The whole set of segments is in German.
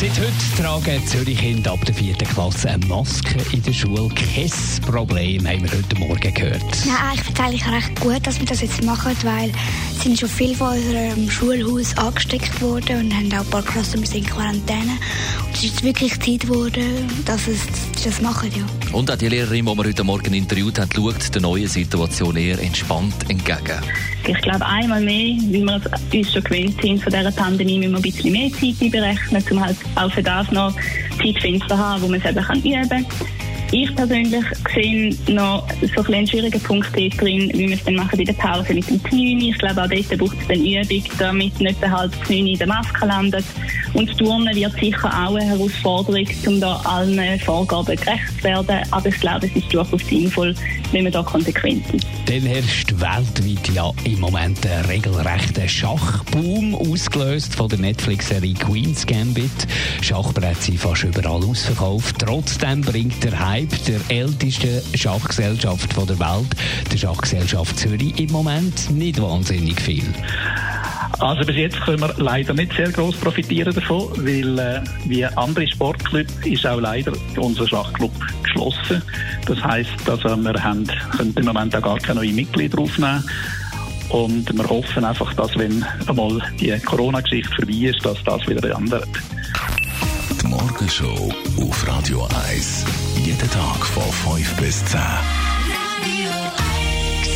Seit heute tragen Zürich-Kinder ab der vierten Klasse eine Maske in der Schule. Kein Problem, haben wir heute Morgen gehört. Ja, ich finde es recht gut, dass wir das jetzt machen, weil es sind schon viele von unserem Schulhaus angesteckt worden und haben auch ein paar Klassen in Quarantäne. Und es ist wirklich Zeit geworden, dass es das machen, ja. Und auch die Lehrerin, die wir heute Morgen interviewt haben, schaut der neuen Situation eher entspannt entgegen. Ich glaube, einmal mehr, wie wir uns schon gewöhnt sind von dieser Pandemie, müssen wir ein bisschen mehr Zeit berechnen, um halt auch für das noch Zeitfenster zu haben, wo man es eben üben kann. Ich persönlich sehe noch so ein einen schwierigen Punkt drin, wie wir es dann machen in der Pause mit dem Knien. Ich glaube, auch dort braucht es dann Übung, damit nicht der halbe Knie in der Maske landet. Und das Turnen wird sicher auch eine Herausforderung, um da allen Vorgaben gerecht zu werden. Aber ich glaube, es ist durchaus sinnvoll, wenn man da konsequent ist. Dann herrscht weltweit ja im Moment ein regelrechter Schachboom, ausgelöst von der Netflix-Serie Queen's Gambit. Schachbretts sind fast überall ausverkauft. Trotzdem bringt der Hype der ältesten Schachgesellschaft der Welt, der Schachgesellschaft Zürich, im Moment nicht wahnsinnig viel. Also bis jetzt können wir leider nicht sehr groß profitieren davon, weil äh, wie andere Sportclubs ist auch leider unser Schachclub geschlossen. Das heißt, also wir haben, können im Moment auch gar keine neuen Mitglieder aufnehmen. Und wir hoffen einfach, dass wenn einmal die Corona-Geschichte vorbei ist, dass das wieder ändert. Morgenshow auf Radio 1. Jeden Tag von 5 bis 10.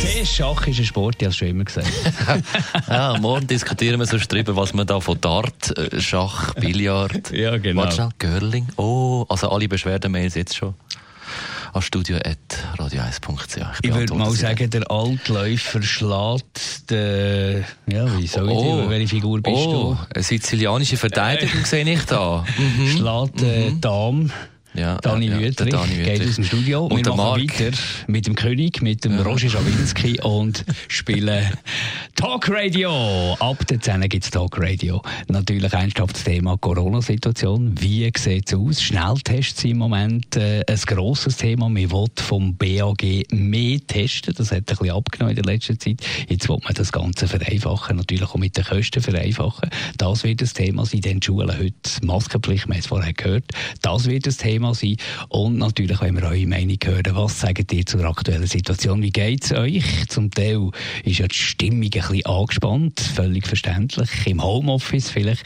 Sehr Schach ist ein Sport, ich habe es schon immer gesagt. ja, morgen diskutieren wir sonst darüber, was man da von Dart, äh, Schach, Billard, ja, genau. Warte, Girling, oh, also alle Beschwerdemails jetzt schon an studio.radio1.ch. Ich, ich würde mal sagen, der Altläufer schlägt den, ja, wie soll ich oh, dir, welche Figur bist oh, du? eine sizilianische Verteidigung äh, sehe ich da. Mhm. Schlägt äh, mhm. Dame. Ja, Dani ja, Dani Wüthrich geht aus dem Studio. Und wir machen Marc. weiter mit dem König, mit dem ja. Roger Schawinski und spielen Talk Radio. Ab der 10 gibt es Talk Radio. Natürlich ernsthaft das Thema Corona-Situation. Wie sieht es aus? Schnelltests sind im Moment äh, ein grosses Thema. Man will vom BAG mehr testen. Das hat ein bisschen abgenommen in der letzten Zeit. Jetzt will man das Ganze vereinfachen. Natürlich auch mit den Kosten vereinfachen. Das wird das Thema sein. Denn die Schulen heute Maskenpflicht, wir haben es vorher gehört. Das wird das Thema sein. Und natürlich wollen wir eure Meinung hören. Was sagt ihr zur aktuellen Situation? Wie geht es euch? Zum Teil ist ja die Stimmung ein bisschen angespannt, völlig verständlich. Im Homeoffice vielleicht.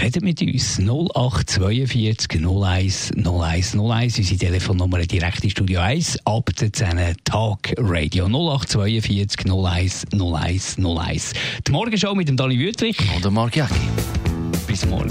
Redet mit uns 0842 01 01 01, unsere Telefonnummer direkt in Studio 1, ab der 10 Tag Radio 0842 01 01 01. Die Morgenshow mit dem Dani Wüthrich. Und der Marc Jäcki. Bis morgen.